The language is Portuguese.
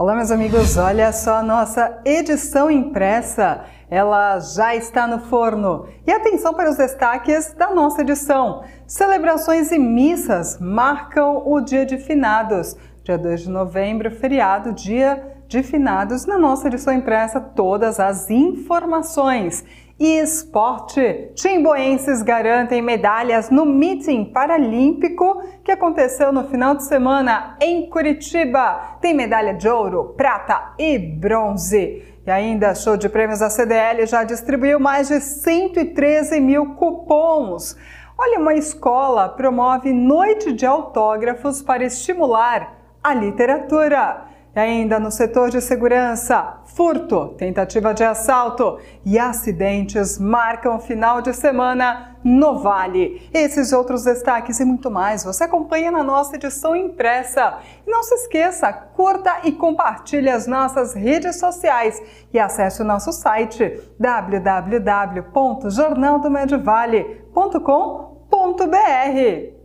Olá, meus amigos, olha só a nossa edição impressa. Ela já está no forno. E atenção para os destaques da nossa edição. Celebrações e missas marcam o dia de finados. Dia 2 de novembro, feriado, dia de finados. Na nossa edição impressa, todas as informações e esporte. Timboenses garantem medalhas no meeting paralímpico que aconteceu no final de semana em Curitiba. Tem medalha de ouro, prata e bronze. E ainda, show de prêmios da CDL já distribuiu mais de 113 mil cupons. Olha, uma escola promove noite de autógrafos para estimular a literatura. E ainda no setor de segurança, furto, tentativa de assalto e acidentes marcam final de semana no Vale. Esses outros destaques e muito mais você acompanha na nossa edição impressa. Não se esqueça, curta e compartilhe as nossas redes sociais e acesse o nosso site www.jornaldomedivale.com.br.